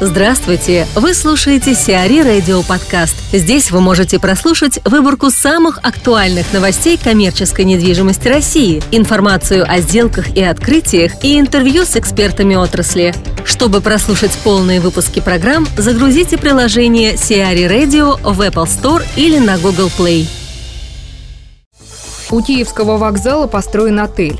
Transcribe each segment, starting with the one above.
Здравствуйте! Вы слушаете Сиари Радио Подкаст. Здесь вы можете прослушать выборку самых актуальных новостей коммерческой недвижимости России, информацию о сделках и открытиях и интервью с экспертами отрасли. Чтобы прослушать полные выпуски программ, загрузите приложение Сиари Radio в Apple Store или на Google Play. У Киевского вокзала построен отель.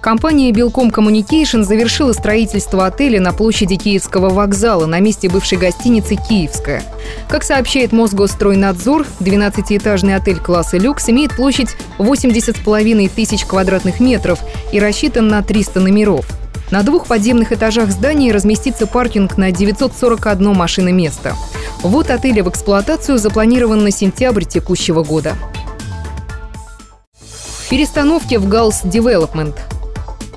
Компания Белком Communication завершила строительство отеля на площади Киевского вокзала на месте бывшей гостиницы «Киевская». Как сообщает Мосгосстройнадзор, 12-этажный отель класса люкс имеет площадь 80,5 тысяч квадратных метров и рассчитан на 300 номеров. На двух подземных этажах здания разместится паркинг на 941 машины места. Вот отеля в эксплуатацию запланирован на сентябрь текущего года. Перестановки в Галс Development –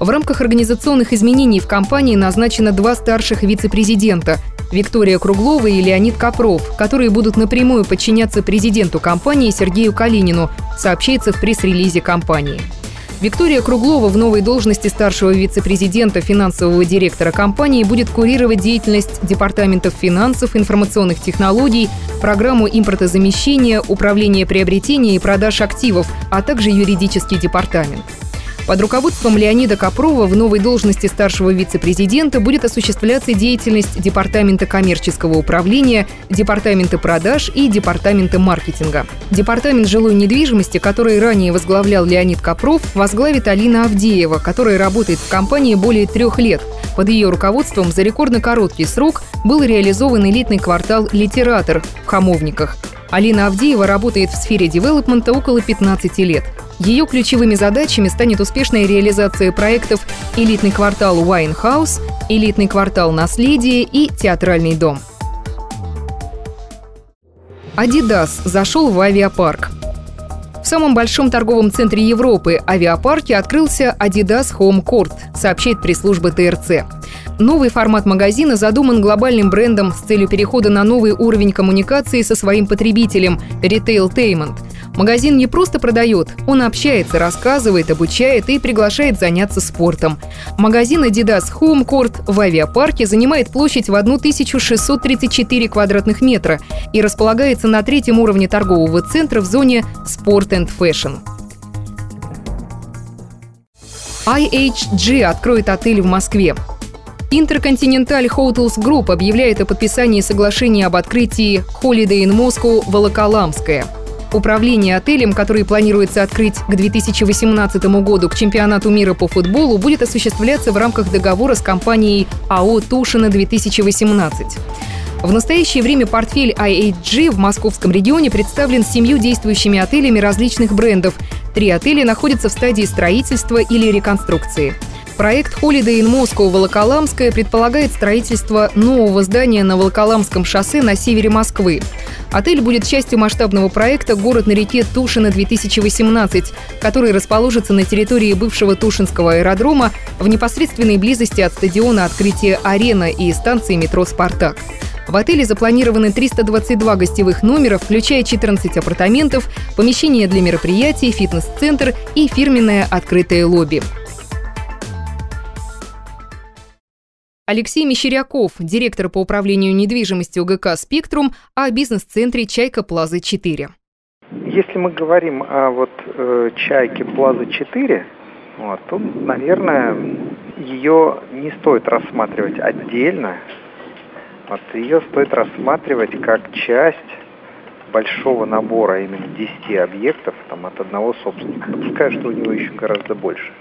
в рамках организационных изменений в компании назначено два старших вице-президента – Виктория Круглова и Леонид Копров, которые будут напрямую подчиняться президенту компании Сергею Калинину, сообщается в пресс-релизе компании. Виктория Круглова в новой должности старшего вице-президента финансового директора компании будет курировать деятельность департаментов финансов, информационных технологий, программу импортозамещения, управления приобретения и продаж активов, а также юридический департамент. Под руководством Леонида Копрова в новой должности старшего вице-президента будет осуществляться деятельность Департамента коммерческого управления, Департамента продаж и Департамента маркетинга. Департамент жилой недвижимости, который ранее возглавлял Леонид Копров, возглавит Алина Авдеева, которая работает в компании более трех лет. Под ее руководством за рекордно короткий срок был реализован элитный квартал «Литератор» в Хамовниках. Алина Авдеева работает в сфере девелопмента около 15 лет. Ее ключевыми задачами станет успешная реализация проектов «Элитный квартал House», «Элитный квартал Наследие» и «Театральный дом». Adidas зашел в авиапарк. В самом большом торговом центре Европы авиапарке открылся Adidas Home Court, сообщает пресс-служба ТРЦ. Новый формат магазина задуман глобальным брендом с целью перехода на новый уровень коммуникации со своим потребителем – Retailtainment – Магазин не просто продает, он общается, рассказывает, обучает и приглашает заняться спортом. Магазин Adidas Home Court в авиапарке занимает площадь в 1634 квадратных метра и располагается на третьем уровне торгового центра в зоне Sport and Fashion. IHG откроет отель в Москве. Intercontinental Hotels Group объявляет о подписании соглашения об открытии Holiday in Moscow Волоколамская – Управление отелем, который планируется открыть к 2018 году к чемпионату мира по футболу, будет осуществляться в рамках договора с компанией АО «Тушина-2018». В настоящее время портфель IHG в московском регионе представлен семью действующими отелями различных брендов. Три отеля находятся в стадии строительства или реконструкции. Проект Holiday in Moscow Волоколамская предполагает строительство нового здания на Волоколамском шоссе на севере Москвы. Отель будет частью масштабного проекта «Город на реке Тушино-2018», который расположится на территории бывшего Тушинского аэродрома в непосредственной близости от стадиона открытия «Арена» и станции метро «Спартак». В отеле запланированы 322 гостевых номера, включая 14 апартаментов, помещение для мероприятий, фитнес-центр и фирменное открытое лобби. Алексей Мещеряков, директор по управлению недвижимостью ГК «Спектрум», о бизнес-центре «Чайка Плаза-4». Если мы говорим о вот э, «Чайке Плаза-4», вот, то, наверное, ее не стоит рассматривать отдельно. Вот, ее стоит рассматривать как часть большого набора именно 10 объектов там, от одного собственника. Допускаю, что у него еще гораздо больше.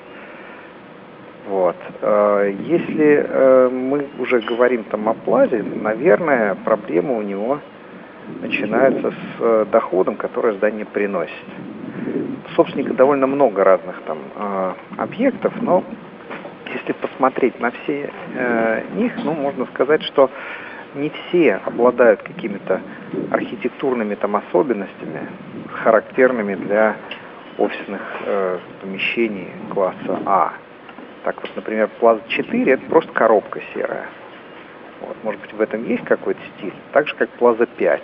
Вот. Э, если э, мы уже говорим там о плазе, наверное, проблема у него начинается с э, доходом, который здание приносит. Собственника довольно много разных там объектов, но если посмотреть на все них, ну, можно сказать, что не все обладают какими-то архитектурными там особенностями, характерными для офисных э, помещений класса А. Так вот, например, Плаза 4 это просто коробка серая. Вот, может быть, в этом есть какой-то стиль, так же, как Плаза 5.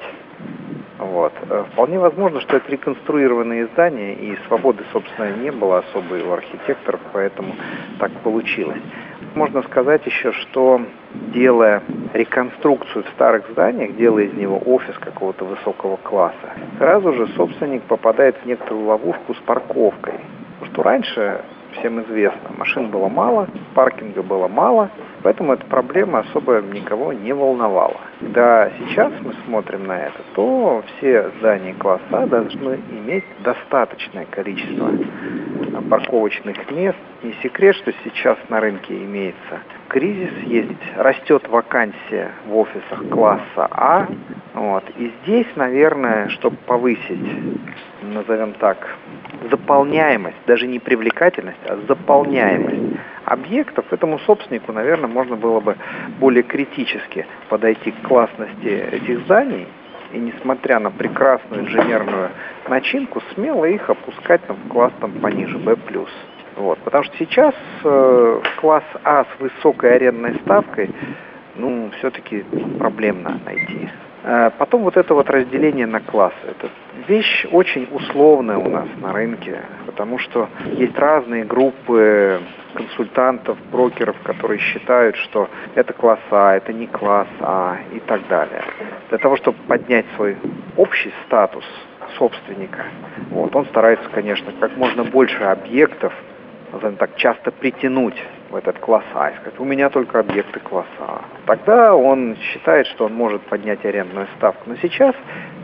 Вот. Э, вполне возможно, что это реконструированные здания, и свободы, собственно, не было особой у архитекторов, поэтому так получилось. Можно сказать еще, что делая реконструкцию в старых зданиях, делая из него офис какого-то высокого класса, сразу же собственник попадает в некоторую ловушку с парковкой. Потому что раньше всем известно. Машин было мало, паркинга было мало, поэтому эта проблема особо никого не волновала. Когда сейчас мы смотрим на это, то все здания класса должны иметь достаточное количество парковочных мест. Не секрет, что сейчас на рынке имеется кризис, есть, растет вакансия в офисах класса А. Вот. И здесь, наверное, чтобы повысить, назовем так, заполняемость, даже не привлекательность, а заполняемость объектов, этому собственнику, наверное, можно было бы более критически подойти к классности этих зданий и, несмотря на прекрасную инженерную начинку, смело их опускать там, в класс там, пониже, B+. Вот, потому что сейчас э, класс А с высокой арендной ставкой, ну, все-таки проблемно найти. Э, потом вот это вот разделение на классы. Это вещь очень условная у нас на рынке, потому что есть разные группы консультантов, брокеров, которые считают, что это класс А, это не класс А и так далее. Для того, чтобы поднять свой общий статус собственника, вот, он старается, конечно, как можно больше объектов, назовем так, часто притянуть этот класс А и сказать, у меня только объекты класса А. Тогда он считает, что он может поднять арендную ставку. Но сейчас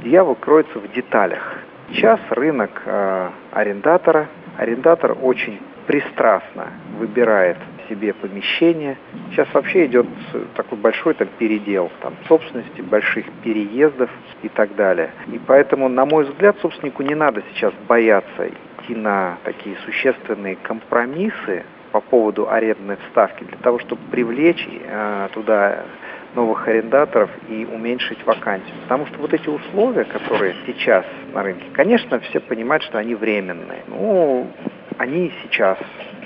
дьявол кроется в деталях. Сейчас рынок э, арендатора. Арендатор очень пристрастно выбирает себе помещение. Сейчас вообще идет такой большой там, передел там, собственности, больших переездов и так далее. И поэтому, на мой взгляд, собственнику не надо сейчас бояться идти на такие существенные компромиссы по поводу арендной ставки для того, чтобы привлечь э, туда новых арендаторов и уменьшить вакансию. Потому что вот эти условия, которые сейчас на рынке, конечно, все понимают, что они временные. Ну, они и сейчас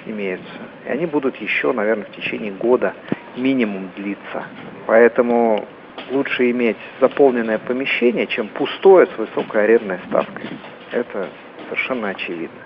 имеются. И они будут еще, наверное, в течение года минимум длиться. Поэтому лучше иметь заполненное помещение, чем пустое с высокой арендной ставкой. Это совершенно очевидно.